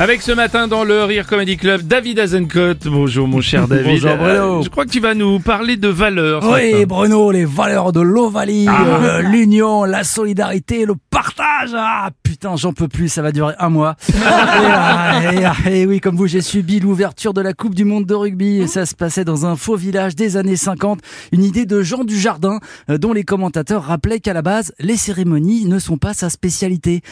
Avec ce matin dans le Rire Comedy Club, David Azencott. Bonjour mon cher David. Bonjour, Bruno. Euh, je crois que tu vas nous parler de valeurs. Oui. Bruno, les valeurs de l'Ovalie, Ah. euh, l'union, la solidarité, le partage. Ah putain, j'en peux plus, ça va durer un mois. et, ah, et, et oui, comme vous, j'ai subi l'ouverture de la Coupe du Monde de rugby. Et ça se passait dans un faux village des années 50. Une idée de Jean Dujardin, euh, dont les commentateurs rappelaient qu'à la base, les cérémonies ne sont pas sa spécialité.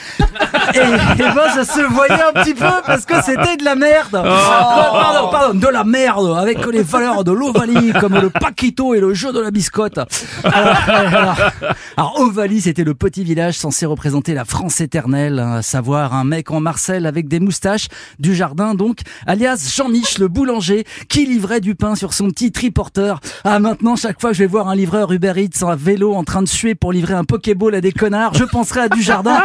et, et ben, ça se voyait un petit peu parce que c'était de la merde. Ah, Pardon, pardon, de la merde avec les valeurs de l'Ovalie comme le Paquito et le jeu de la biscotte. Alors, alors, alors, Ovalie, c'était le petit village censé représenter la France éternelle, à savoir un mec en Marcel avec des moustaches, du jardin donc, alias Jean-Mich le boulanger, qui livrait du pain sur son petit triporteur. Ah maintenant, chaque fois que je vais voir un livreur Uber Eats en vélo en train de suer pour livrer un Pokéball à des connards, je penserai à du jardin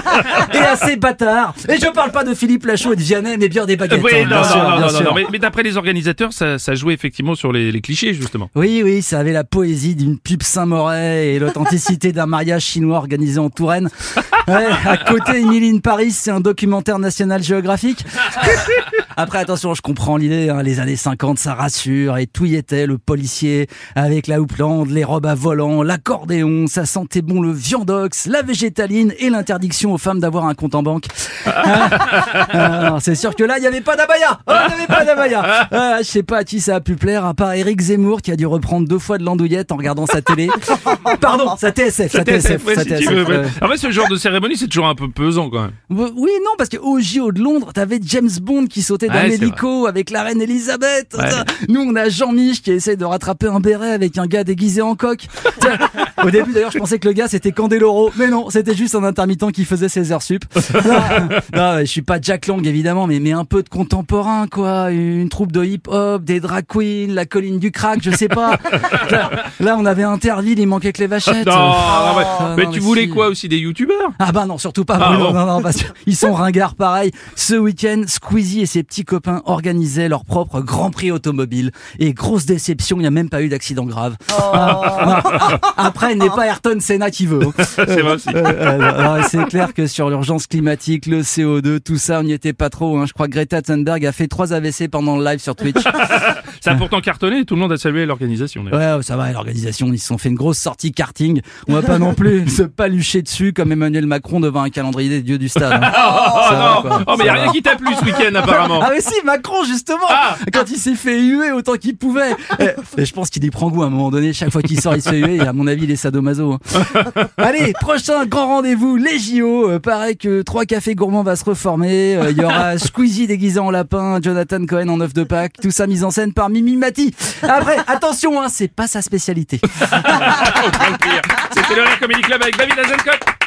et à ces bâtards. Et je parle pas de Philippe Lachaud et de Vianney, mais bien des baguettes. Oui, hein, non, bien non, sûr, non, bien non, sûr. non, mais, mais d'après les organisateurs, ça, ça jouait effectivement sur les, les clichés justement. Oui, oui, ça avait la poésie d'une pub Saint-Moret et l'authenticité d'un mariage chinois organisé en Touraine. Ouais, à côté, Emily in Paris, c'est un documentaire national géographique. Après, attention, je comprends l'idée, hein, les années 50, ça rassure, et tout y était, le policier, avec la houppelande, les robes à volant, l'accordéon, ça sentait bon le viandox, la végétaline et l'interdiction aux femmes d'avoir un compte en banque. Ah, non, c'est sûr que là, il n'y avait pas d'abaya. Oh, il n'y avait pas d'abaya. Ah, je sais pas à qui ça a pu plaire, à part Eric Zemmour qui a dû reprendre deux fois de l'andouillette en regardant sa télé. Pardon, sa TSF, sa TSF, ouais, sa si tu TSF, veux, ouais. ouais. En fait, ce genre de cérémonie, c'est toujours un peu pesant quand même. Oui, non, parce qu'au JO de Londres, t'avais James Bond qui sautait d'un Ouais, hélico avec la reine Elisabeth. Ouais. Nous, on a Jean-Mich qui essaye de rattraper un béret avec un gars déguisé en coq. Au début, d'ailleurs, je pensais que le gars, c'était Candeloro. Mais non, c'était juste un intermittent qui faisait ses heures sup. Non, non, je suis pas Jack Lang, évidemment, mais, mais un peu de contemporain, quoi. Une troupe de hip-hop, des drag queens, la colline du crack, je sais pas. Là, là, on avait Interville, il manquait que les vachettes. Non, non, ouais. Ah, mais non, tu mais voulais si. quoi aussi des youtubeurs? Ah bah non, surtout pas Ah bon. non, non, parce qu'ils sont ringards pareil. Ce week-end, Squeezie et ses petits copains organisaient leur propre Grand Prix automobile. Et grosse déception, il n'y a même pas eu d'accident grave. Ah, non. Après, il n'est pas Ayrton Senna qui veut. hein. Euh, euh, c'est clair que sur l'urgence climatique, le CO2, tout ça, on n'y était pas trop. hein. Je crois que Greta Thunberg a fait trois AVC pendant le live sur Twitch. Ça a pourtant cartonné et tout le monde a salué l'organisation. Ouais, ça va, l'organisation, ils se sont fait une grosse sortie karting. On va pas non plus se palucher dessus comme Emmanuel Macron devant un calendrier des dieux du stade. hein. Oh, Ça va, non quoi. Oh mais y a rien va. qui t'a plu ce week-end apparemment. Ah mais si, Macron justement Ah. Quand il s'est fait huer autant qu'il pouvait Et, et je pense qu'il y prend goût à un moment donné, chaque fois qu'il sort il se fait huer, et à mon avis il est sadomaso. hein. Allez, prochain grand rendez-vous, les JO. Euh, pareil que Trois Cafés Gourmands va se reformer. Euh, Il y aura Squeezie déguisé en lapin, Jonathan Cohen en œuf de Pâques, tout ça mis en scène par Mimi Mati. Après, attention, hein, c'est pas sa spécialité. C'était le Comedy Club avec David Azencott.